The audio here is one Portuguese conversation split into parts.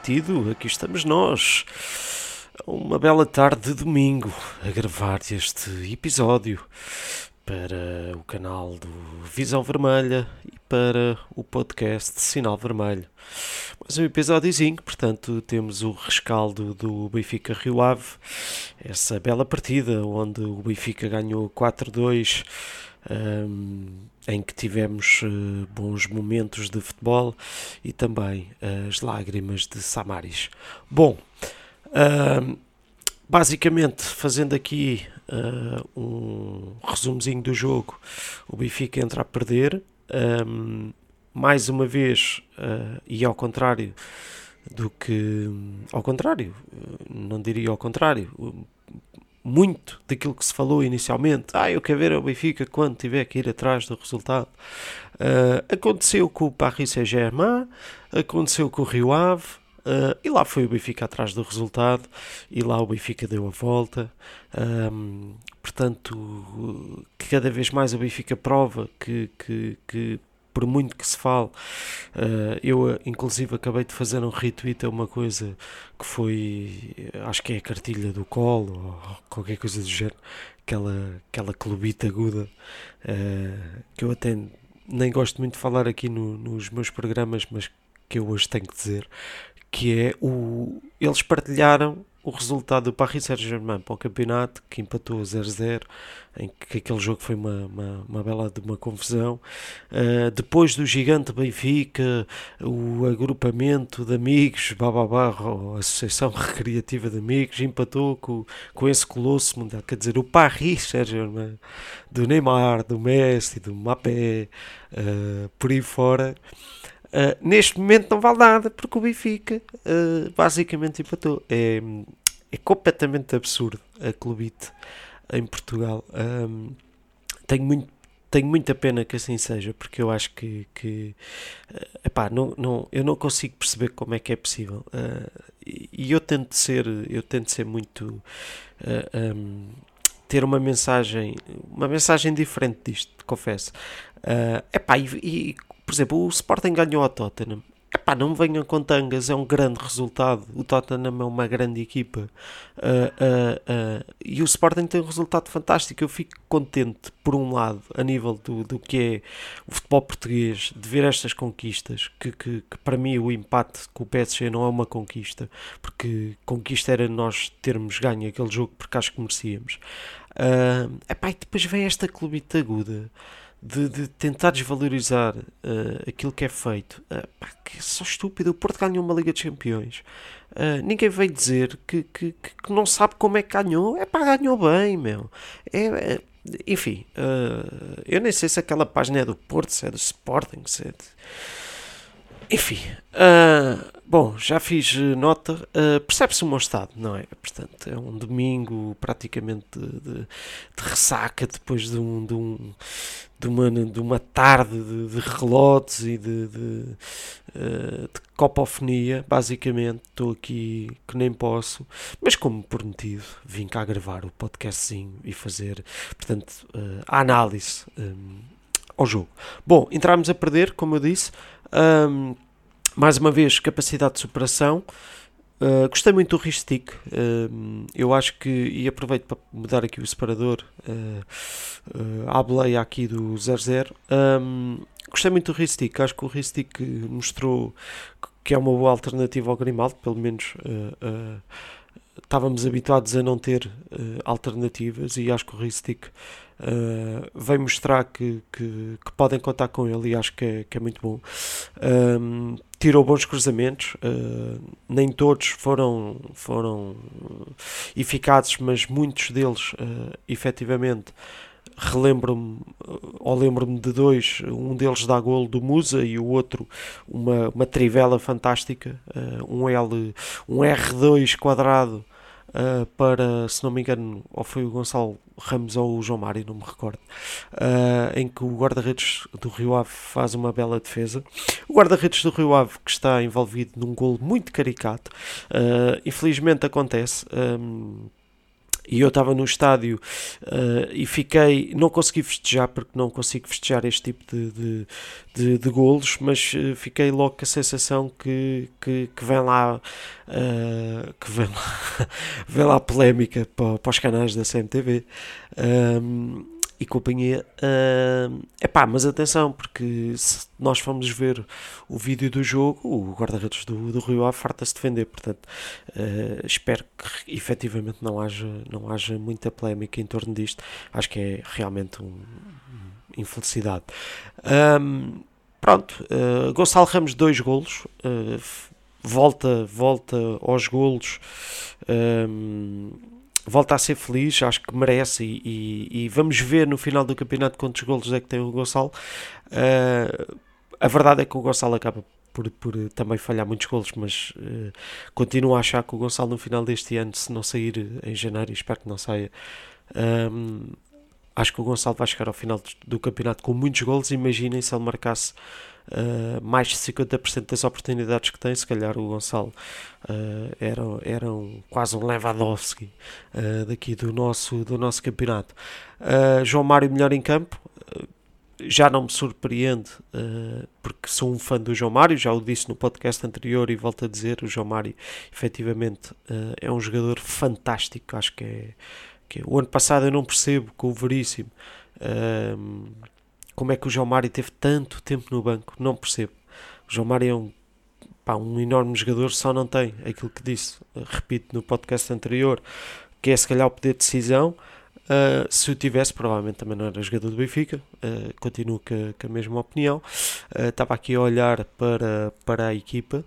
Comprometido, aqui estamos nós. Uma bela tarde de domingo a gravar este episódio para o canal do Visão Vermelha e para o podcast Sinal Vermelho. Mais um episódiozinho, portanto, temos o rescaldo do Benfica Rio Ave, essa bela partida onde o Benfica ganhou 4-2 um, em que tivemos uh, bons momentos de futebol e também as lágrimas de Samaris. Bom, basicamente, fazendo aqui uh, um resumozinho do jogo, o Benfica entra a perder. Um, mais uma vez, e ao contrário do que. Ao contrário, não diria ao contrário muito daquilo que se falou inicialmente. Ah, eu quero ver o Benfica quando tiver que ir atrás do resultado. Uh, aconteceu com o Paris Saint-Germain, aconteceu com o Rio Ave, uh, e lá foi o Benfica atrás do resultado, e lá o Benfica deu a volta. Um, portanto, cada vez mais o Benfica prova que, que, que por muito que se fale, uh, eu inclusive acabei de fazer um retweet a uma coisa que foi, acho que é a cartilha do colo ou qualquer coisa do género, aquela, aquela clubita aguda, que eu até nem gosto muito de falar aqui no, nos meus programas, mas que eu hoje tenho que dizer, que é o, eles partilharam o resultado do Paris Saint-Germain para o campeonato, que empatou 0-0, em que aquele jogo foi uma, uma, uma bela de uma confusão. Uh, depois do gigante Benfica, o agrupamento de amigos, bababá, ou Associação Recreativa de Amigos, empatou com, com esse colosso mundial. Quer dizer, o Paris Saint-Germain, do Neymar, do Messi, do Mbappé, uh, por aí fora. Uh, neste momento não vale nada porque o Benfica uh, basicamente empatou. É, é completamente absurdo a clubite em Portugal. Um, tenho, muito, tenho muita pena que assim seja porque eu acho que, que uh, epá, não, não, eu não consigo perceber como é que é possível. e eu tento ser, eu tento ser muito. Um, ter uma mensagem uma mensagem diferente disto, confesso. Uh, epá, e, e por exemplo, o Sporting ganhou ao Tottenham. Epá, não me venham com tangas, é um grande resultado. O Tottenham é uma grande equipa. Uh, uh, uh, e o Sporting tem um resultado fantástico. Eu fico contente, por um lado, a nível do, do que é o futebol português, de ver estas conquistas. Que, que, que, para mim o empate com o PSG não é uma conquista, porque conquista era nós termos ganho aquele jogo porque acho que merecíamos. Uh, epá, e depois vem esta clubita aguda de, de tentar desvalorizar uh, aquilo que é feito, uh, pá, que é só estúpido. O Porto ganhou uma Liga de Campeões. Uh, ninguém veio dizer que, que, que, não sabe como é que ganhou. É pá, ganhou bem, meu. É, é enfim, eu nem sei se aquela página é do Porto, se é do Sporting, se é de... Enfim, bom, já fiz nota. Percebe-se o meu estado, não é? Portanto, é um domingo praticamente de, de, de ressaca depois de um, de um de uma, de uma tarde de, de relotes e de, de, uh, de copofonia, basicamente. Estou aqui que nem posso, mas como prometido, vim cá gravar o podcastzinho e fazer, portanto, uh, a análise um, eh, ao jogo. Bom, entramos a perder, como eu disse. Um, mais uma vez, capacidade de superação. Uh, gostei muito do Ristic. Uh, eu acho que, e aproveito para mudar aqui o separador, uh, à boleia aqui do 00. Um, gostei muito do Ristic. Acho que o Ristic mostrou que é uma boa alternativa ao Grimaldo, pelo menos. Uh, estávamos habituados a não ter alternativas e acho que o Ristic Uh, vem mostrar que, que, que, podem contar com ele e acho que é, que é muito bom. Um, tirou bons cruzamentos, uh, nem todos foram, foram eficazes, mas muitos deles uh, efetivamente relembro-me ou lembro-me de dois, um deles dá golo do Musa e o outro uma, uma trivela fantástica, uh, um L, um R2 quadrado uh, para, se não me engano, ou foi o Gonçalo Ramos ou o João Mário, não me recordo, uh, em que o guarda-redes do Rio Ave faz uma bela defesa. O guarda-redes do Rio Ave que está envolvido num golo muito caricato, uh, infelizmente acontece. Um, e eu estava no estádio uh, e fiquei, não consegui festejar porque não consigo festejar este tipo de, de, de, de golos, mas uh, fiquei logo com a sensação que, que, que vem lá uh, que vem lá, vem lá polémica para, para os canais da CMTV. Um, e companhia. Uh, epá, mas atenção, porque se nós formos ver o vídeo do jogo, o guarda-redes do, do Rio Ave farta-se defender, portanto, uh, espero que efetivamente não haja, não haja muita polémica em torno disto. Acho que é realmente um, infelicidade. Um, pronto, uh, Gonçalo Ramos, dois golos. Uh, volta, volta aos golos. Um, volta a ser feliz, acho que merece e, e, e, vamos ver no final do campeonato quantos golos é que tem o Gonçalo. Uh, a verdade é que o Gonçalo acaba por, por também falhar muitos golos, mas uh, continuo a achar que o Gonçalo no final deste ano, se não sair em janeiro, espero que não saia, um, acho que o Gonçalo vai chegar ao final do, do campeonato com muitos golos. Imaginem se ele marcasse uh, mais de 50% das oportunidades que tem, se calhar o Gonçalo uh, era, era um, quase um Lewandowski uh, daqui do nosso, do nosso campeonato. João Mário melhor em campo, já não me surpreende, porque sou um fã do João Mário, já o disse no podcast anterior e volto a dizer, o João Mário efetivamente é um jogador fantástico, acho que é, que é, o ano passado eu não percebo com o Veríssimo como é que o João Mário teve tanto tempo no banco, não percebo. O João Mário é um, pá, um enorme jogador, só não tem aquilo que disse, repito, no podcast anterior, que é se calhar o poder de decisão. Uh, se o tivesse, provavelmente também não era jogador do Benfica. Uh, continuo com, com, a mesma opinião. Uh, estava aqui a olhar para, para a equipa.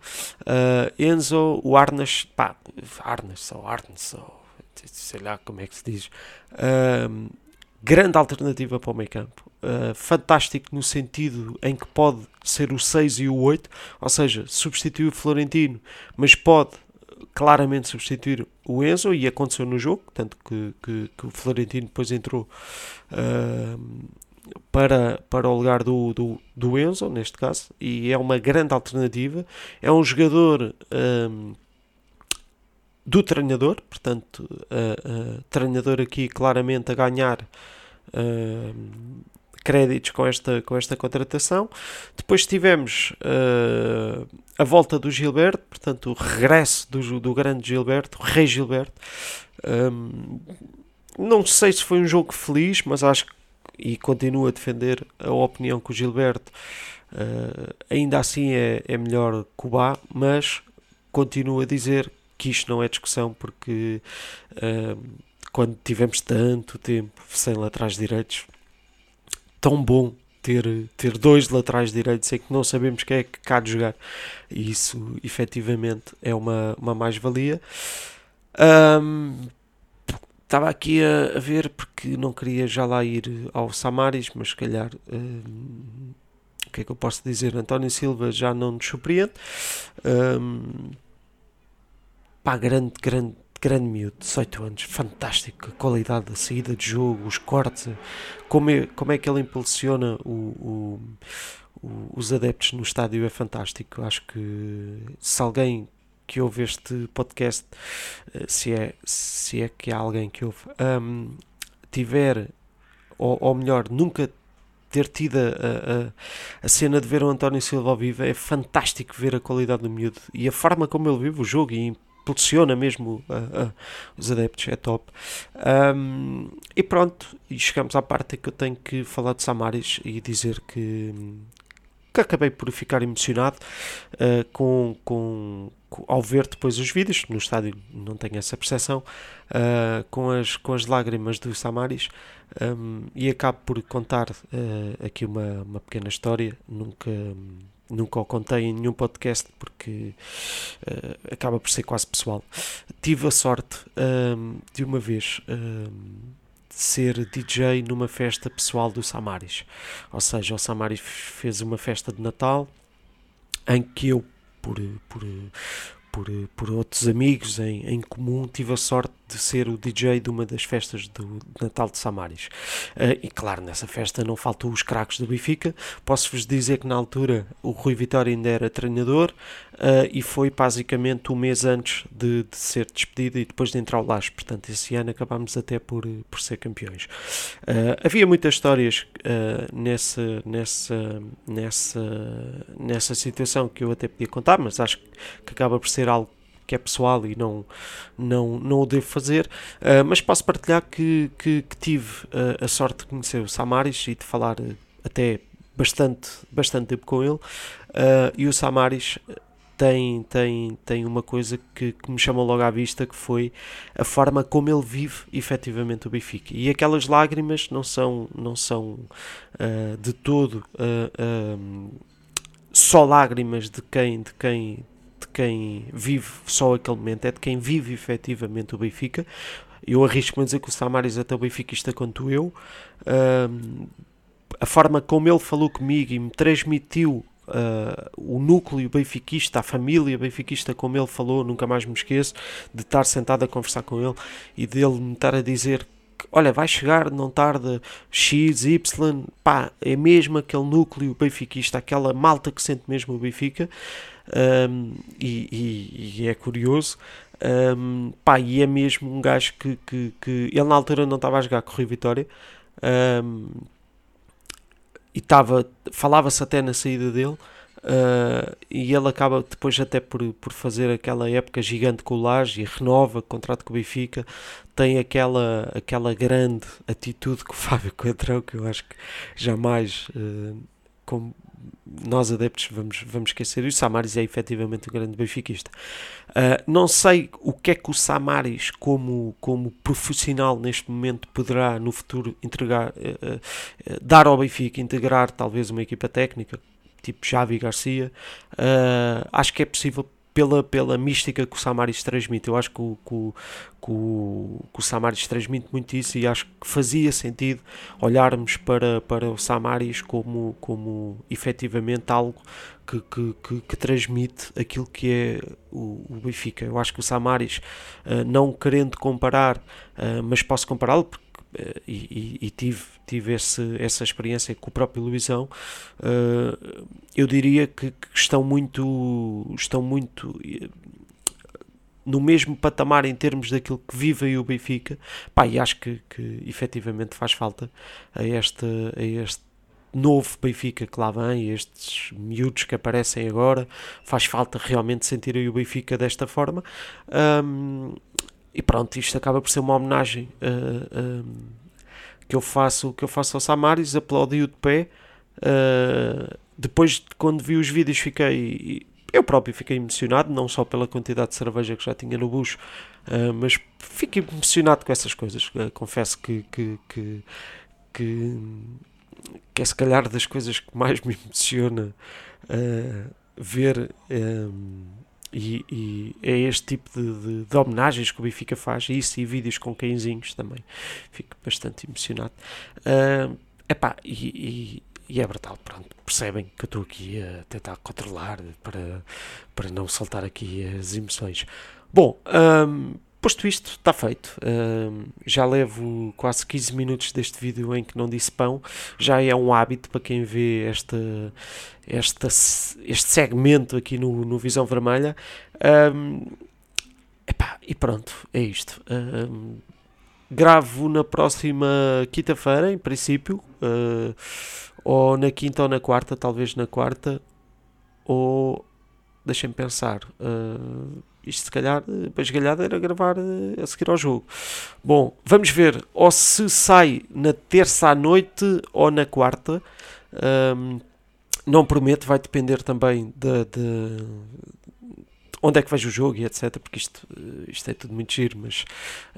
Enzo, o Arnas, pá, Arnas ou Arnes, ou sei lá como é que se diz. grande alternativa para o meio campo. Uh, fantástico no sentido em que pode ser o 6 e o 8, ou seja, substituir o Florentino, mas pode claramente substituir o Enzo e aconteceu no jogo, tanto que, que, que o Florentino depois entrou uh, para, para o lugar do, do, do, Enzo, neste caso, e é uma grande alternativa. É um jogador um, do treinador, portanto, uh, treinador aqui claramente a ganhar créditos com esta, com esta contratação. Depois tivemos uh, a volta do Gilberto, portanto, o regresso do, do grande Gilberto, o Rei Gilberto. Um, não sei se foi um jogo feliz, mas acho e continuo a defender a opinião que o Gilberto uh, ainda assim é, é melhor que o Bá, mas continuo a dizer que isto não é discussão porque uh, quando tivemos tanto tempo sem laterais direitos tão bom ter, ter dois laterais direitos em que não sabemos quem é que cá de jogar. E isso efetivamente é uma, uma mais-valia. Um, estava aqui a, a, ver porque não queria já lá ir ao Samaris, mas se calhar um, o que é que eu posso dizer? António Silva já não nos surpreende. Um, pá, grande, grande, grande miúdo, 18 anos, fantástico, a qualidade da saída de jogo, os cortes, como é, como é que ele impulsiona o, o, os adeptos no estádio é fantástico. Acho que se alguém que ouve este podcast, eh, se é, se é que há alguém que ouve, um, tiver, ou, ou melhor, nunca ter tido a, a, a, cena de ver o António Silva ao vivo, é fantástico ver a qualidade do miúdo e a forma como ele vive o jogo e impulsiona mesmo uh, uh, os adeptos, é top. Um, e pronto, e chegamos à parte que eu tenho que falar de Samaris e dizer que, que acabei por ficar emocionado uh, com, com, com, ao ver depois os vídeos, no estádio não tenho essa percepção, com, as, com as lágrimas do Samaris. Um, e acabo por contar aqui uma, uma pequena história, nunca. Um, nunca o contei em nenhum podcast porque uh, acaba por ser quase pessoal. Tive a sorte um, de uma vez um, ser DJ numa festa pessoal do Samaris. Ou seja, o Samaris fez uma festa de Natal em que eu, por, por, por, por outros amigos em, em comum, tive a sorte de ser o DJ de uma das festas do Natal de Samaris. Uh, e claro, nessa festa não faltou os craques do Benfica. Posso-vos dizer que na altura o Rui Vitória ainda era treinador uh, e foi basicamente um mês antes de, de, ser despedido e depois de entrar ao Laje. Portanto, esse ano acabámos até por, por ser campeões. Uh, havia muitas histórias nessa, nessa, nessa, nessa situação que eu até podia contar, mas acho que acaba por ser algo que é pessoal e não, não, não o devo fazer, uh, mas posso partilhar que, que, que tive uh, a sorte de conhecer o Samaris e de falar uh, até bastante, bastante tempo com ele, e o Samaris tem, tem, tem uma coisa que, que, me chamou logo à vista que foi a forma como ele vive efetivamente o Benfica. E aquelas lágrimas não são, não são de todo só lágrimas de quem, de quem quem vive só aquele momento, é de quem vive efetivamente o Benfica. Eu arrisco-me a dizer que o Samaris é até o benfiquista quanto eu. Um, a forma como ele falou comigo e me transmitiu Uh, o núcleo benfiquista, a família benfiquista, como ele falou, nunca mais me esqueço de estar sentado a conversar com ele e dele me estar a dizer olha, vai chegar, não tarda, X, Y, pá, é mesmo aquele núcleo benfiquista, aquela malta que sente mesmo o Benfica um, e, e, e, é curioso. Um, pá, e é mesmo um gajo que, que, que ele na altura não estava a jogar com o Rio Vitória um, e estava, falava-se até na saída dele. Uh, e ele acaba depois até por, por fazer aquela época gigante com o Laje e renova contrato com o Benfica tem aquela, aquela grande atitude com o Fábio Coentrão que eu acho que jamais uh, como nós adeptos vamos, vamos esquecer. E o Samaris é efetivamente um grande benfiquista. Uh, não sei o que é que o Samaris, como, como profissional neste momento, poderá no futuro entregar, uh, uh, dar ao Benfica, integrar talvez uma equipa técnica, tipo Javi Garcia. acho que é possível pela, pela mística que o Samaris transmite. Eu acho que o, que, o, que, o, que o Samaris transmite muito isso e acho que fazia sentido olharmos para, para o Samaris como, como efetivamente algo que, que, que, que transmite aquilo que é o, o Benfica. Eu acho que o Samaris, uh, não querendo comparar, uh, mas posso compará-lo porque e, e, tive, tive esse, essa experiência com o próprio Luizão, uh, eu diria que, que, estão muito, estão muito eh, no mesmo patamar em termos daquilo que vive aí o Benfica, pá, e acho que, que efetivamente faz falta a este, a este novo Benfica que lá vem, estes miúdos que aparecem agora, faz falta realmente sentir aí o Benfica desta forma. Um, e pronto, isto acaba por ser uma homenagem uh, uh, que eu faço que eu faço ao Samaris, aplaudi-o de pé. Uh, depois, quando vi os vídeos, fiquei. Eu próprio fiquei emocionado, não só pela quantidade de cerveja que já tinha no bucho, mas fiquei emocionado com essas coisas. confesso que, que, que, que, que é se calhar das coisas que mais me emociona ver. E, e, é este tipo de, de, de, homenagens que o Benfica faz, isso e vídeos com cãezinhos também. Fico bastante emocionado. Uh, epá, e, e, e é brutal, pronto. Percebem que eu estou aqui a tentar controlar para, para não saltar aqui as emoções. Bom, um, Posto isto, está feito. Uh, já levo quase 15 minutos deste vídeo em que não disse pão. Já é um hábito para quem vê esta, este segmento aqui no, no Visão Vermelha. epá, e pronto, é isto. gravo na próxima quinta-feira, em princípio. Uh, ou na quinta ou na quarta, talvez na quarta. Ou. Deixem-me pensar. Uh, isto se calhar, para esgalhada era gravar eh, a seguir ao jogo. Bom, vamos ver ou se sai na terça à noite ou na quarta. Um, não prometo, vai depender também de, de, onde é que vejo o jogo e etc. Porque isto, eh, isto é tudo muito giro, mas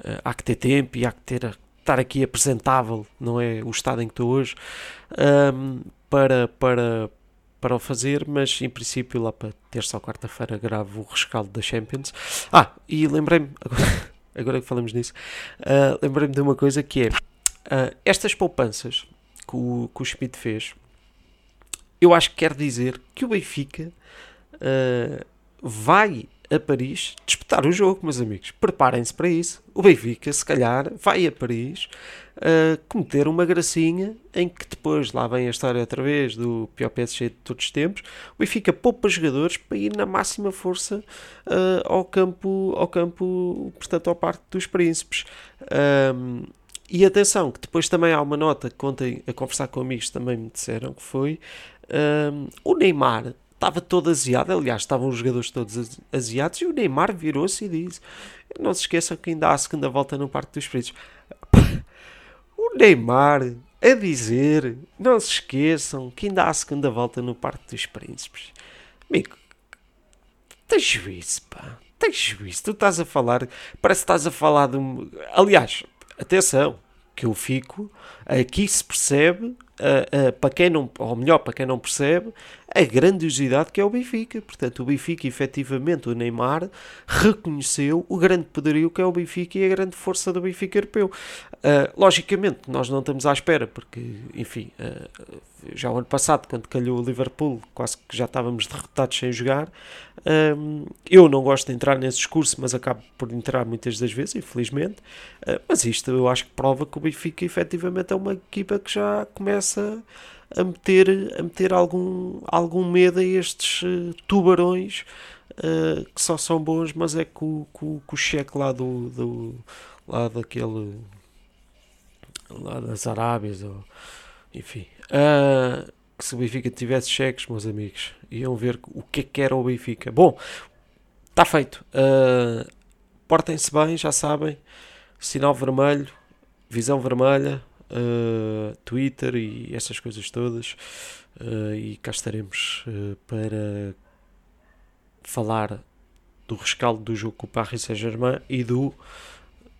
uh, há que ter tempo e há que ter, estar aqui apresentável, não é o estado em que estou hoje, um, para, para, para o fazer, mas em princípio lá para terça ou quarta-feira gravo o rescaldo da Champions. Ah, e lembrei-me, agora, agora que falamos nisso, uh, lembrei-me de uma coisa que é uh, estas poupanças que o, que o Schmidt fez, eu acho que quer dizer que o Benfica uh, vai a Paris disputar o jogo, meus amigos. Preparem-se para isso. O Benfica, se calhar, vai a Paris uh, cometer uma gracinha em que depois lá vem a história outra vez do pior PSG de todos os tempos. O Benfica poupa jogadores para ir na máxima força uh, ao campo, ao campo, portanto, ao Parque dos Príncipes. Um, e atenção, que depois também há uma nota que ontem a conversar com amigos também me disseram que foi um, o Neymar estava todo aziado, aliás, estavam os jogadores todos aziados e o Neymar virou-se e disse: Não se esqueçam que ainda há a segunda volta no Parque dos Príncipes. O Neymar a dizer: Não se esqueçam que ainda há a segunda volta no Parque dos Príncipes. Amigo, tens juízo, pá. Tens juízo. Tu estás a falar, parece que estás a falar de. Aliás, atenção, que eu fico, aqui se percebe, uh, para quem não, ou melhor, para quem não percebe, a grandiosidade que é o Benfica. Portanto, o Benfica, efetivamente, o Neymar reconheceu o grande poderio que é o Benfica e a grande força do Benfica europeu. Uh, logicamente, nós não estamos à espera, porque, enfim, uh, já o ano passado, quando calhou o Liverpool, quase que já estávamos derrotados sem jogar. Um, eu não gosto de entrar nesse discurso, mas acabo por entrar muitas das vezes, infelizmente. Mas isto eu acho que prova que o Benfica efetivamente é uma equipa que já começa a meter, a meter algum, algum medo a estes uh, tubarões uh, que só são bons, mas é com, com, com o cheque lá do, do lá daquele lá das Arábias ou enfim uh, que se o Benfica tivesse cheques meus amigos iam ver o que é que era o Benfica. Bom, está feito. Portem-se bem, já sabem. Sinal vermelho visão vermelha uh, Twitter e essas coisas todas. Uh, e cá estaremos uh, para falar do rescaldo do jogo com o Paris Saint-Germain e do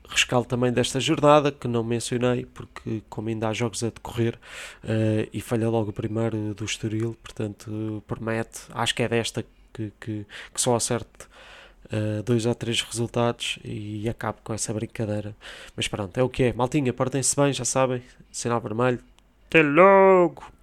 rescaldo também desta jornada que não mencionei porque como ainda há jogos a decorrer uh, e falha logo o primeiro do Estoril portanto promete, acho que é desta que, que, que só acerte uh, dois ou três resultados e acabo com essa brincadeira. Mas pronto, é o que é. Maltinha, portem-se bem, já sabem. Sinal vermelho. Até logo!